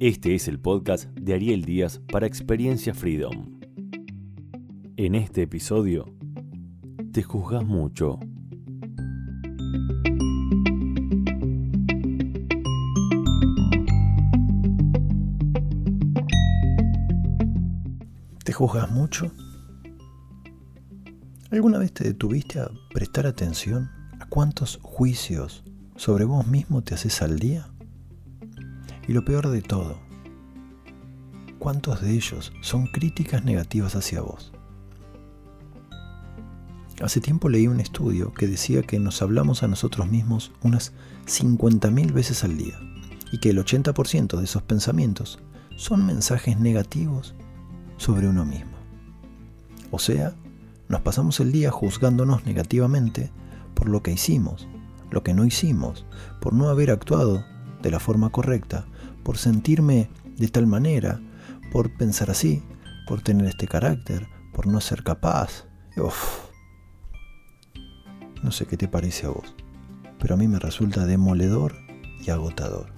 Este es el podcast de Ariel Díaz para Experiencia Freedom. En este episodio, te juzgas mucho. ¿Te juzgas mucho? ¿Alguna vez te detuviste a prestar atención a cuántos juicios sobre vos mismo te haces al día? Y lo peor de todo, ¿cuántos de ellos son críticas negativas hacia vos? Hace tiempo leí un estudio que decía que nos hablamos a nosotros mismos unas 50.000 veces al día y que el 80% de esos pensamientos son mensajes negativos sobre uno mismo. O sea, nos pasamos el día juzgándonos negativamente por lo que hicimos, lo que no hicimos, por no haber actuado de la forma correcta, por sentirme de tal manera, por pensar así, por tener este carácter, por no ser capaz. Uf. No sé qué te parece a vos, pero a mí me resulta demoledor y agotador.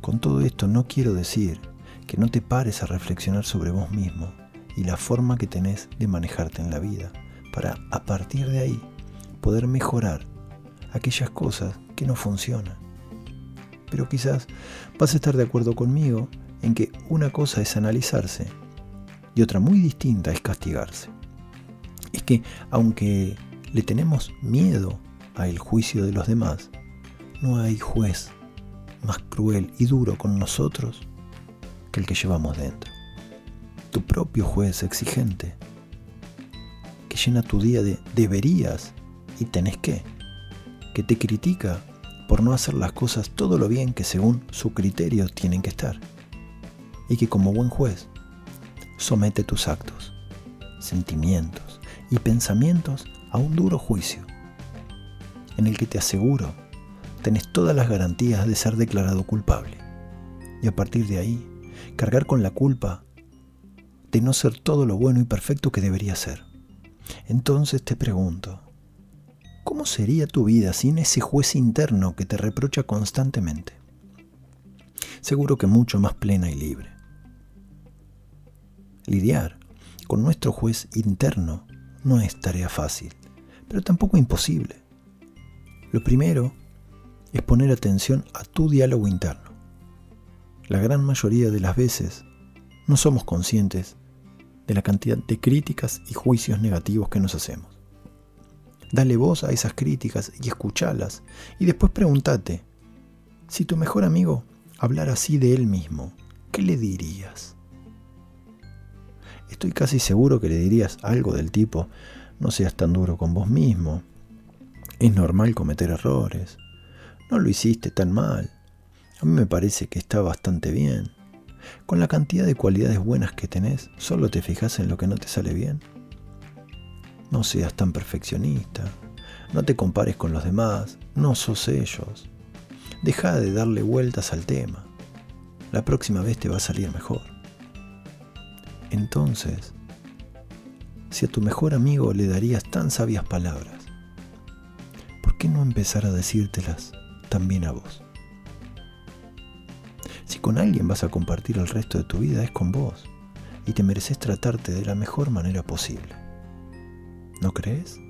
Con todo esto no quiero decir que no te pares a reflexionar sobre vos mismo y la forma que tenés de manejarte en la vida, para a partir de ahí poder mejorar aquellas cosas que no funcionan. Pero quizás vas a estar de acuerdo conmigo en que una cosa es analizarse y otra muy distinta es castigarse. Es que aunque le tenemos miedo al juicio de los demás, no hay juez más cruel y duro con nosotros que el que llevamos dentro tu propio juez exigente, que llena tu día de deberías y tenés que, que te critica por no hacer las cosas todo lo bien que según su criterio tienen que estar, y que como buen juez somete tus actos, sentimientos y pensamientos a un duro juicio, en el que te aseguro tenés todas las garantías de ser declarado culpable, y a partir de ahí cargar con la culpa de no ser todo lo bueno y perfecto que debería ser. Entonces te pregunto, ¿cómo sería tu vida sin ese juez interno que te reprocha constantemente? Seguro que mucho más plena y libre. Lidiar con nuestro juez interno no es tarea fácil, pero tampoco imposible. Lo primero es poner atención a tu diálogo interno. La gran mayoría de las veces no somos conscientes de la cantidad de críticas y juicios negativos que nos hacemos. Dale voz a esas críticas y escuchalas y después pregúntate, si tu mejor amigo hablara así de él mismo, ¿qué le dirías? Estoy casi seguro que le dirías algo del tipo, no seas tan duro con vos mismo, es normal cometer errores, no lo hiciste tan mal, a mí me parece que está bastante bien. Con la cantidad de cualidades buenas que tenés, ¿solo te fijas en lo que no te sale bien? No seas tan perfeccionista, no te compares con los demás, no sos ellos. Deja de darle vueltas al tema. La próxima vez te va a salir mejor. Entonces, si a tu mejor amigo le darías tan sabias palabras, ¿por qué no empezar a decírtelas también a vos? Si con alguien vas a compartir el resto de tu vida es con vos y te mereces tratarte de la mejor manera posible. ¿No crees?